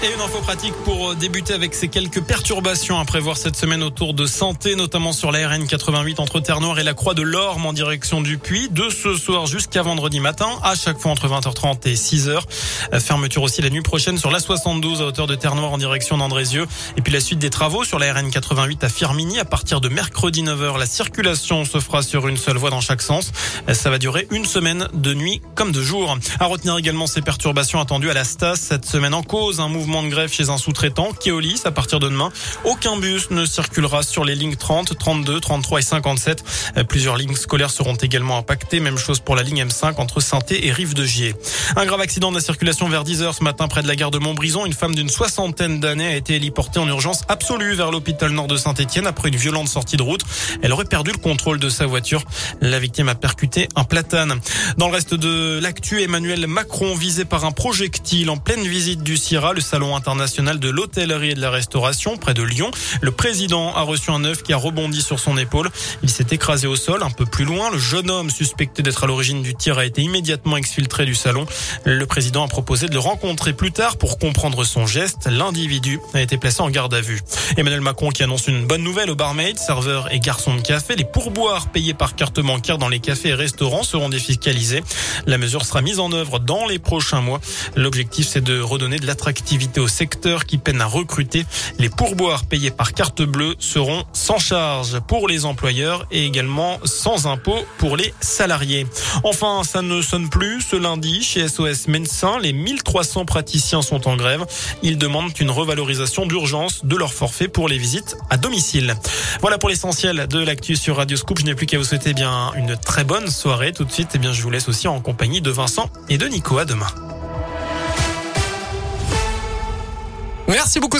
Et une info pratique pour débuter avec ces quelques perturbations à prévoir cette semaine autour de santé, notamment sur la RN 88 entre Terre-Noire et la Croix de l'Orme en direction du Puy, de ce soir jusqu'à vendredi matin, à chaque fois entre 20h30 et 6h. Fermeture aussi la nuit prochaine sur la 72 à hauteur de Terre-Noire en direction d'Andrézieux. Et puis la suite des travaux sur la RN 88 à Firmini à partir de mercredi 9h. La circulation se fera sur une seule voie dans chaque sens. Ça va durer une semaine de nuit comme de jour. À retenir également ces perturbations attendues à la Stas cette semaine en cause, un mouvement de grève chez un sous-traitant, Keolis. À partir de demain, aucun bus ne circulera sur les lignes 30, 32, 33 et 57. Euh, plusieurs lignes scolaires seront également impactées. Même chose pour la ligne M5 entre saint et Rive de Gier. Un grave accident de la circulation vers 10 heures ce matin près de la gare de Montbrison. Une femme d'une soixantaine d'années a été héliportée en urgence absolue vers l'hôpital nord de Saint-Etienne après une violente sortie de route. Elle aurait perdu le contrôle de sa voiture. La victime a percuté un platane. Dans le reste de l'actu, Emmanuel Macron visé par un projectile en pleine visite du CIRA, le salon international de l'hôtellerie et de la restauration près de Lyon. Le président a reçu un œuf qui a rebondi sur son épaule. Il s'est écrasé au sol un peu plus loin. Le jeune homme suspecté d'être à l'origine du tir a été immédiatement exfiltré du salon. Le président a proposé de le rencontrer plus tard pour comprendre son geste. L'individu a été placé en garde à vue. Emmanuel Macron qui annonce une bonne nouvelle aux barmaids, serveurs et garçons de café. Les pourboires payés par carte bancaire dans les cafés et restaurants seront défiscalisés. La mesure sera mise en œuvre dans les prochains mois. L'objectif, c'est de redonner de l'attractivité au secteur qui peine à recruter. Les pourboires payés par carte bleue seront sans charge pour les employeurs et également sans impôt pour les salariés. Enfin, ça ne sonne plus. Ce lundi, chez SOS Médecins, les 1300 praticiens sont en grève. Ils demandent une revalorisation d'urgence de leur forfait pour les visites à domicile. Voilà pour l'essentiel de l'actu sur Radio Scoop. Je n'ai plus qu'à vous souhaiter bien une très bonne soirée. Tout de suite, eh bien, je vous laisse aussi en compagnie de Vincent et de Nico. À demain. Merci beaucoup.